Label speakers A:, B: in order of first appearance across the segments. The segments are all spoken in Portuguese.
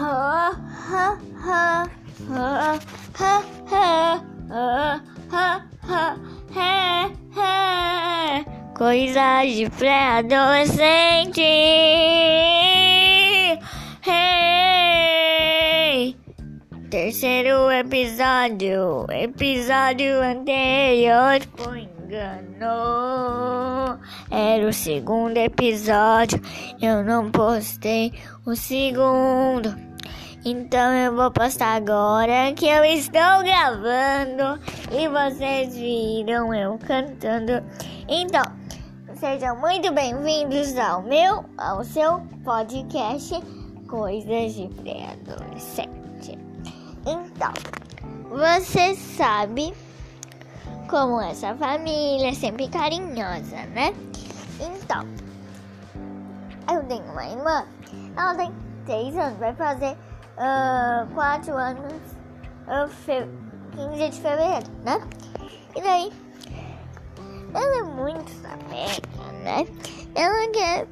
A: Coisas de pré-adolescente. Hey! Terceiro episódio. Episódio anterior foi engano. Era o segundo episódio. Eu não postei o segundo. Então eu vou postar agora que eu estou gravando e vocês viram eu cantando. Então, sejam muito bem-vindos ao meu, ao seu podcast Coisas de Pré-Adolescente. Então, você sabe como essa família é sempre carinhosa, né? Então, eu tenho uma irmã, ela tem seis anos, vai fazer uh, quatro anos, uh, fe 15 de fevereiro, né? E daí, ela é muito sapeca, né? Ela quer,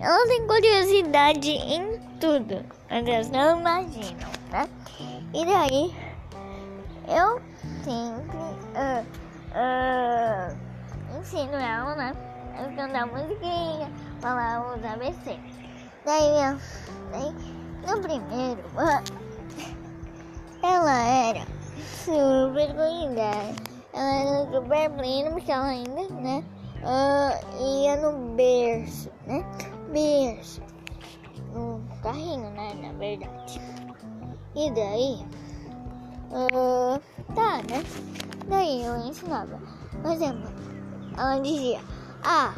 A: ela tem curiosidade em tudo, vocês não imaginam, né? E daí, eu sempre uh, uh, ensino ela, né? A cantar musiquinha, falar os ABC. Daí, daí no primeiro ano, ela era super cuidada. Ela era super plena, porque ela ainda, né? Uh, ia no berço, né? Berço. No carrinho, né? Na verdade. E daí, uh, tá, né? Daí eu ensinava. Por exemplo, ela dizia A,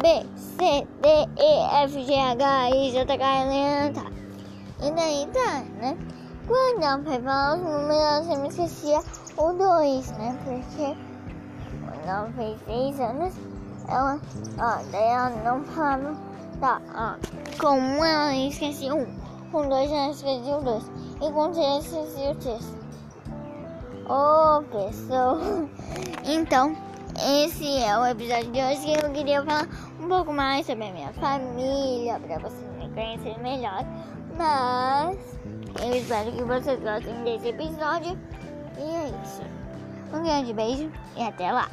A: B, C, D, E, F, G, H, I, J, K, L, M, tá. E daí tá, né? Quando foi falar os números, ela sempre esquecia o 2, né? Porque quando ela fez 6 anos, ela, ó, daí ela não falava, tá, ó, com um ela esquecia um, com dois ela esquecia o dois, e com três ela esquecia o três. Ô, oh, pessoal! Então, esse é o episódio de hoje que eu queria falar um pouco mais sobre a minha família, para vocês conhecer melhor. Mas eu espero que vocês gostem desse episódio. E é isso. Um grande beijo e até lá!